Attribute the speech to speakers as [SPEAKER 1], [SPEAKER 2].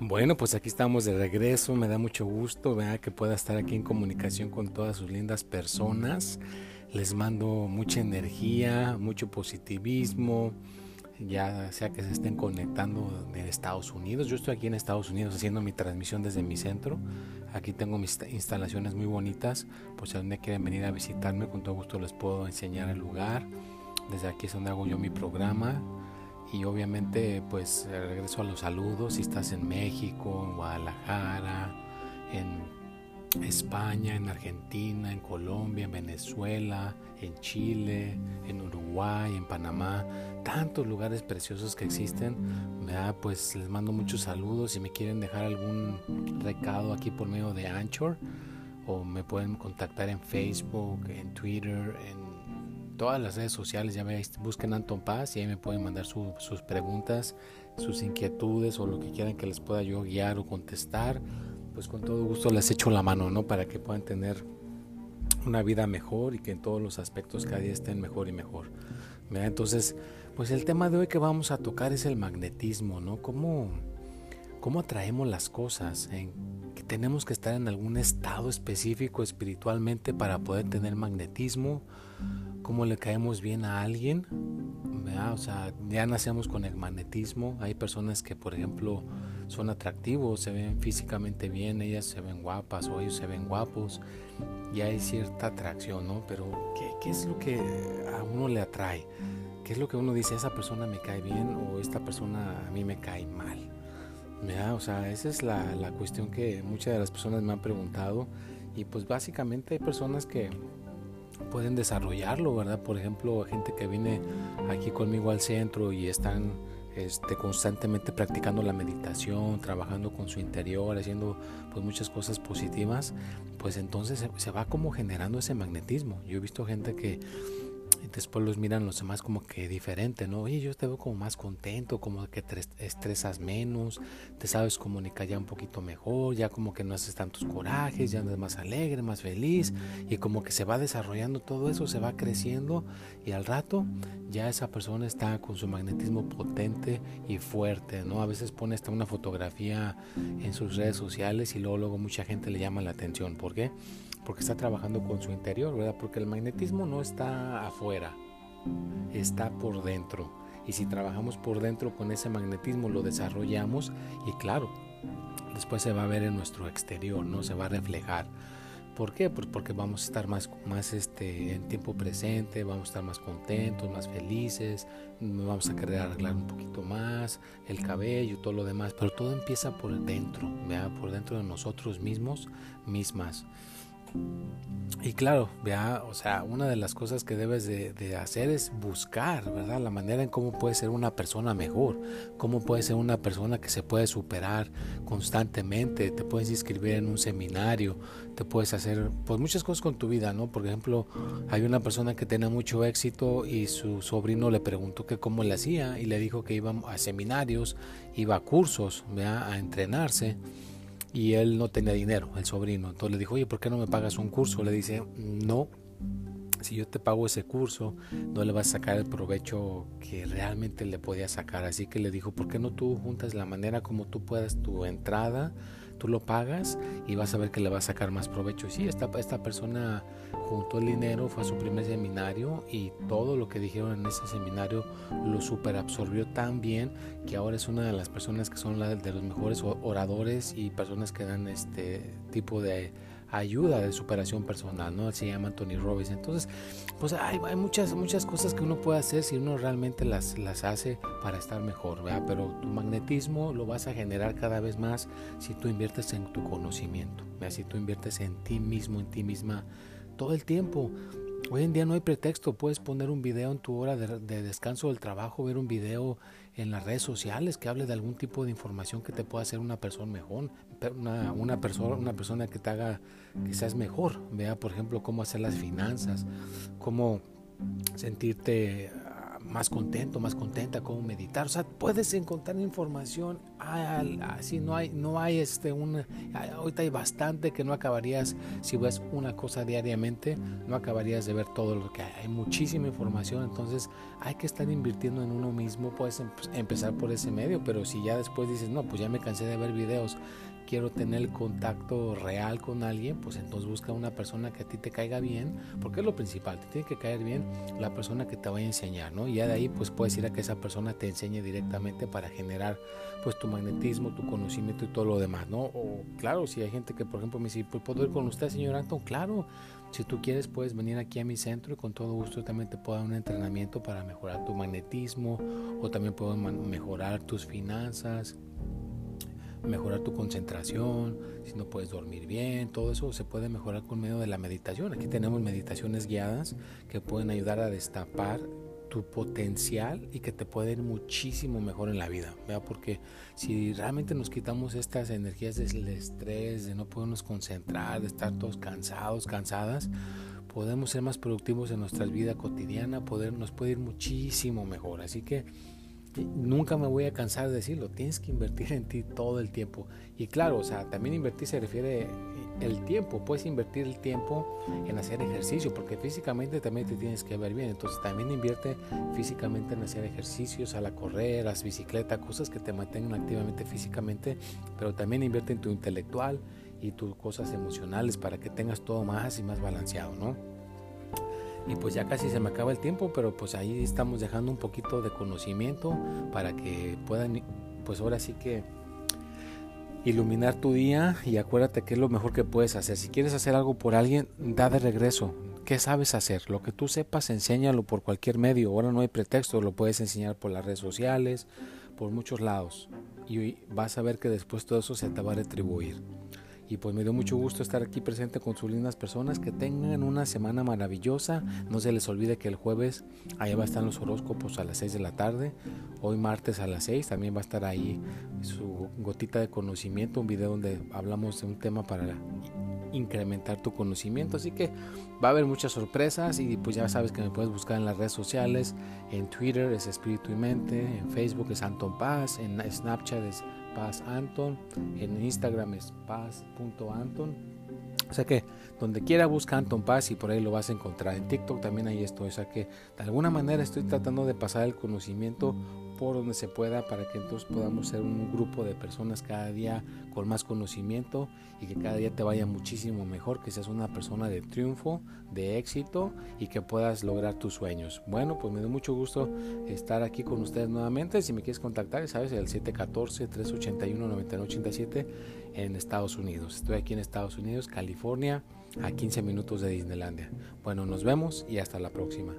[SPEAKER 1] Bueno, pues aquí estamos de regreso. Me da mucho gusto que pueda estar aquí en comunicación con todas sus lindas personas. Les mando mucha energía, mucho positivismo, ya sea que se estén conectando de Estados Unidos. Yo estoy aquí en Estados Unidos haciendo mi transmisión desde mi centro. Aquí tengo mis instalaciones muy bonitas. Pues si donde quieren venir a visitarme, con todo gusto les puedo enseñar el lugar. Desde aquí es donde hago yo mi programa y obviamente pues regreso a los saludos si estás en México, en Guadalajara, en España, en Argentina, en Colombia, en Venezuela, en Chile, en Uruguay, en Panamá, tantos lugares preciosos que existen, pues les mando muchos saludos si me quieren dejar algún recado aquí por medio de Anchor o me pueden contactar en Facebook, en Twitter, en todas las redes sociales, ya veis, busquen Anton Paz y ahí me pueden mandar sus preguntas, sus inquietudes o lo que quieran que les pueda yo guiar o contestar. Pues con todo gusto les echo la mano, ¿no? Para que puedan tener una vida mejor y que en todos los aspectos cada día estén mejor y mejor. Entonces, pues el tema de hoy que vamos a tocar es el magnetismo, ¿no? ¿Cómo, cómo atraemos las cosas? ¿En que tenemos que estar en algún estado específico espiritualmente para poder tener magnetismo? cómo le caemos bien a alguien. O sea, ya nacemos con el magnetismo. Hay personas que, por ejemplo, son atractivos, se ven físicamente bien, ellas se ven guapas o ellos se ven guapos y hay cierta atracción, ¿no? Pero, ¿qué, es lo que a uno le atrae? ¿Qué es lo que uno dice, esa persona me cae bien o esta persona a mí me cae mal? O sea, esa es la, la cuestión que muchas de las personas me han preguntado y pues básicamente hay personas que pueden desarrollarlo, ¿verdad? Por ejemplo, gente que viene aquí conmigo al centro y están este, constantemente practicando la meditación, trabajando con su interior, haciendo pues muchas cosas positivas, pues entonces se, se va como generando ese magnetismo. Yo he visto gente que y después los miran los demás como que diferente, ¿no? Oye, yo te veo como más contento, como que te estresas menos, te sabes comunicar ya un poquito mejor, ya como que no haces tantos corajes, ya andas más alegre, más feliz y como que se va desarrollando todo eso, se va creciendo y al rato ya esa persona está con su magnetismo potente y fuerte, ¿no? A veces pone hasta una fotografía en sus redes sociales y luego, luego mucha gente le llama la atención. ¿Por qué? porque está trabajando con su interior, ¿verdad? Porque el magnetismo no está afuera, está por dentro. Y si trabajamos por dentro con ese magnetismo, lo desarrollamos y claro, después se va a ver en nuestro exterior, ¿no? Se va a reflejar. ¿Por qué? Pues porque vamos a estar más, más este, en tiempo presente, vamos a estar más contentos, más felices, vamos a querer arreglar un poquito más el cabello, todo lo demás, pero todo empieza por dentro, ¿verdad? por dentro de nosotros mismos, mismas. Y claro, vea, o sea, una de las cosas que debes de, hacer es buscar, ¿verdad? La manera en cómo puedes ser una persona mejor, cómo puedes ser una persona que se puede superar constantemente, te puedes inscribir en un seminario, te puedes hacer pues muchas cosas con tu vida, ¿no? Por ejemplo, hay una persona que tiene mucho éxito y su sobrino le preguntó que cómo le hacía y le dijo que iba a seminarios, iba a cursos, ¿verdad? A entrenarse y él no tenía dinero, el sobrino. Entonces le dijo, oye, ¿por qué no me pagas un curso? Le dice, no, si yo te pago ese curso, no le vas a sacar el provecho que realmente le podía sacar. Así que le dijo, ¿por qué no tú juntas la manera como tú puedas tu entrada? Tú lo pagas y vas a ver que le vas a sacar más provecho. Y sí, esta, esta persona juntó el dinero, fue a su primer seminario y todo lo que dijeron en ese seminario lo super absorbió tan bien que ahora es una de las personas que son la de los mejores oradores y personas que dan este tipo de ayuda de superación personal, ¿no? Se llama Tony Robbins. Entonces, pues hay, hay, muchas, muchas cosas que uno puede hacer si uno realmente las, las hace para estar mejor, ¿verdad? Pero tu magnetismo lo vas a generar cada vez más si tú inviertes en tu conocimiento, ¿verdad? Si tú inviertes en ti mismo, en ti misma todo el tiempo. Hoy en día no hay pretexto, puedes poner un video en tu hora de, de, descanso del trabajo, ver un video en las redes sociales que hable de algún tipo de información que te pueda hacer una persona mejor, una, una, persona, una persona que te haga que seas mejor. Vea, por ejemplo, cómo hacer las finanzas, cómo sentirte más contento, más contenta, cómo meditar. O sea, puedes encontrar información así no hay, no hay este un, ahorita hay bastante que no acabarías, si ves una cosa diariamente, no acabarías de ver todo lo que hay, hay muchísima información, entonces hay que estar invirtiendo en uno mismo, puedes em, empezar por ese medio, pero si ya después dices, no, pues ya me cansé de ver videos, quiero tener contacto real con alguien, pues entonces busca una persona que a ti te caiga bien, porque es lo principal, te tiene que caer bien la persona que te vaya a enseñar, ¿no? Y ya de ahí pues puedes ir a que esa persona te enseñe directamente para generar pues tu magnetismo, tu conocimiento y todo lo demás, ¿no? O claro, si hay gente que por ejemplo me dice, pues puedo ir con usted, señor Anton, claro, si tú quieres puedes venir aquí a mi centro y con todo gusto también te puedo dar un entrenamiento para mejorar tu magnetismo o también puedo mejorar tus finanzas mejorar tu concentración, si no puedes dormir bien, todo eso se puede mejorar con medio de la meditación. Aquí tenemos meditaciones guiadas que pueden ayudar a destapar tu potencial y que te puede ir muchísimo mejor en la vida, ¿vea? porque si realmente nos quitamos estas energías del estrés, de no podernos concentrar, de estar todos cansados, cansadas, podemos ser más productivos en nuestra vida cotidiana, poder, nos puede ir muchísimo mejor. Así que nunca me voy a cansar de decirlo, tienes que invertir en ti todo el tiempo. Y claro, o sea, también invertir se refiere el tiempo, puedes invertir el tiempo en hacer ejercicio, porque físicamente también te tienes que ver bien, entonces también invierte físicamente en hacer ejercicios, a la correr, a las bicicletas, cosas que te mantengan activamente físicamente, pero también invierte en tu intelectual y tus cosas emocionales para que tengas todo más y más balanceado, ¿no? Y pues ya casi se me acaba el tiempo, pero pues ahí estamos dejando un poquito de conocimiento para que puedan, pues ahora sí que iluminar tu día y acuérdate que es lo mejor que puedes hacer. Si quieres hacer algo por alguien, da de regreso. ¿Qué sabes hacer? Lo que tú sepas, enséñalo por cualquier medio. Ahora no hay pretexto, lo puedes enseñar por las redes sociales, por muchos lados. Y vas a ver que después todo eso se te va a retribuir. Y pues me dio mucho gusto estar aquí presente con sus lindas personas. Que tengan una semana maravillosa. No se les olvide que el jueves allá va a estar los horóscopos a las 6 de la tarde. Hoy martes a las 6 también va a estar ahí su gotita de conocimiento. Un video donde hablamos de un tema para incrementar tu conocimiento. Así que va a haber muchas sorpresas y pues ya sabes que me puedes buscar en las redes sociales. En Twitter es Espíritu y Mente, en Facebook es Anton Paz, en Snapchat es Paz Anton, en Instagram es paz.anton. O sea que donde quiera busca Anton Paz y por ahí lo vas a encontrar. En TikTok también hay esto. O sea que de alguna manera estoy tratando de pasar el conocimiento por donde se pueda para que entonces podamos ser un grupo de personas cada día con más conocimiento y que cada día te vaya muchísimo mejor, que seas una persona de triunfo, de éxito y que puedas lograr tus sueños. Bueno, pues me da mucho gusto estar aquí con ustedes nuevamente. Si me quieres contactar, sabes, el 714-381-9987 en Estados Unidos. Estoy aquí en Estados Unidos, California, a 15 minutos de Disneylandia. Bueno, nos vemos y hasta la próxima.